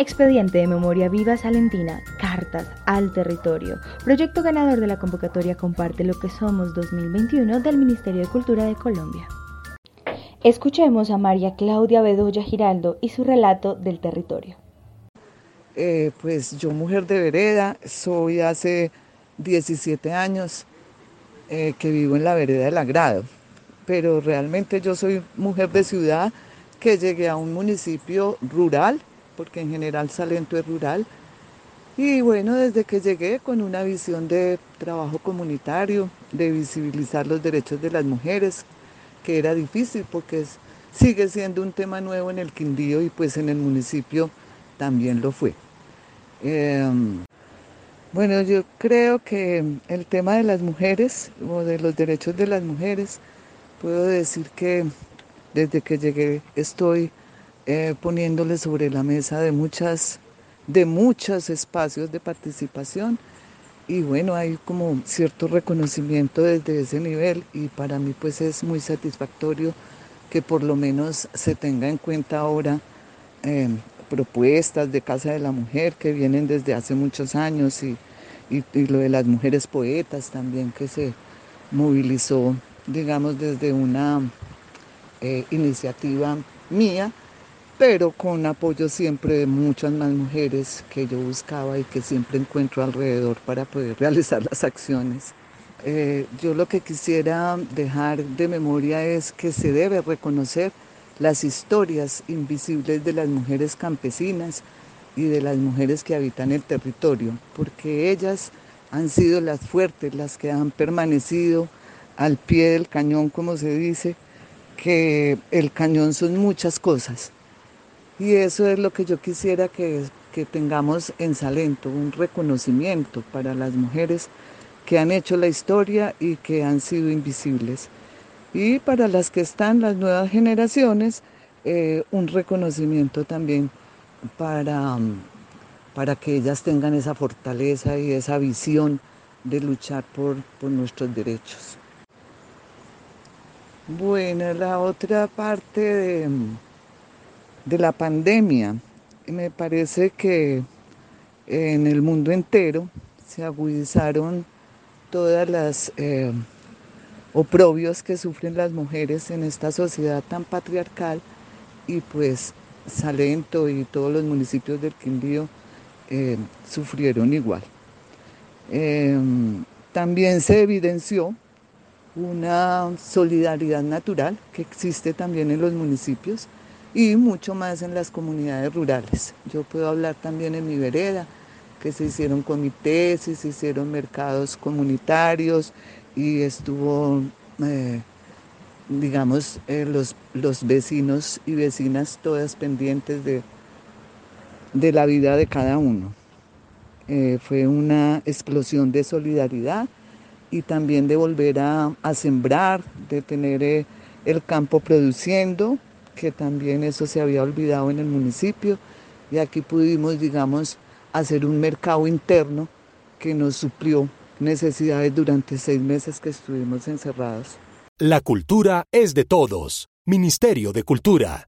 Expediente de Memoria Viva Salentina, Cartas al Territorio, proyecto ganador de la convocatoria Comparte lo que somos 2021 del Ministerio de Cultura de Colombia. Escuchemos a María Claudia Bedoya Giraldo y su relato del territorio. Eh, pues yo mujer de vereda, soy hace 17 años eh, que vivo en la vereda del Agrado, pero realmente yo soy mujer de ciudad que llegué a un municipio rural porque en general Salento es rural. Y bueno, desde que llegué con una visión de trabajo comunitario, de visibilizar los derechos de las mujeres, que era difícil porque sigue siendo un tema nuevo en el Quindío y pues en el municipio también lo fue. Em, bueno, yo creo que el tema de las mujeres o de los derechos de las mujeres, puedo decir que desde que llegué estoy eh, poniéndole sobre la mesa de muchas, de muchos espacios de participación. Y bueno, hay como cierto reconocimiento desde ese nivel y para mí pues es muy satisfactorio que por lo menos se tenga en cuenta ahora eh, propuestas de Casa de la Mujer que vienen desde hace muchos años y, lo de las mujeres poetas también que se movilizó, digamos, desde una eh, iniciativa mía pero con apoyo siempre de muchas más mujeres que yo buscaba y que siempre encuentro alrededor para poder realizar las acciones. Eh, yo lo que quisiera dejar de memoria es que se debe reconocer las historias invisibles de las mujeres campesinas y de las mujeres que habitan el territorio, porque ellas han sido las fuertes, las que han permanecido al pie del cañón, como se dice, que el cañón son muchas cosas, y eso es lo que yo quisiera que, tengamos en Salento, un reconocimiento para las mujeres que han hecho la historia y que han sido invisibles. Y para las que están, las nuevas generaciones, eh, un reconocimiento también para, para que ellas tengan esa fortaleza y esa visión de luchar por, por nuestros derechos. Bueno, la otra parte de de la pandemia. Me parece que en el mundo entero se agudizaron todas las eh, oprobios que sufren las mujeres en esta sociedad tan patriarcal y pues Salento y todos los municipios del Quindío eh, sufrieron igual. Em, también se evidenció una solidaridad natural que existe también en los municipios y mucho más en las comunidades rurales. Yo puedo hablar también en mi vereda, que se hicieron comités se hicieron mercados comunitarios y estuvo, eh, digamos, eh, los, los vecinos y vecinas todas pendientes de, de la vida de cada uno. Eh, fue una explosión de solidaridad y también de volver a, a sembrar, de tener el campo produciendo que también eso se había olvidado en el municipio y aquí pudimos, digamos, hacer un mercado interno que nos suplió necesidades durante seis meses que estuvimos encerrados. La cultura es de todos. Ministerio de Cultura.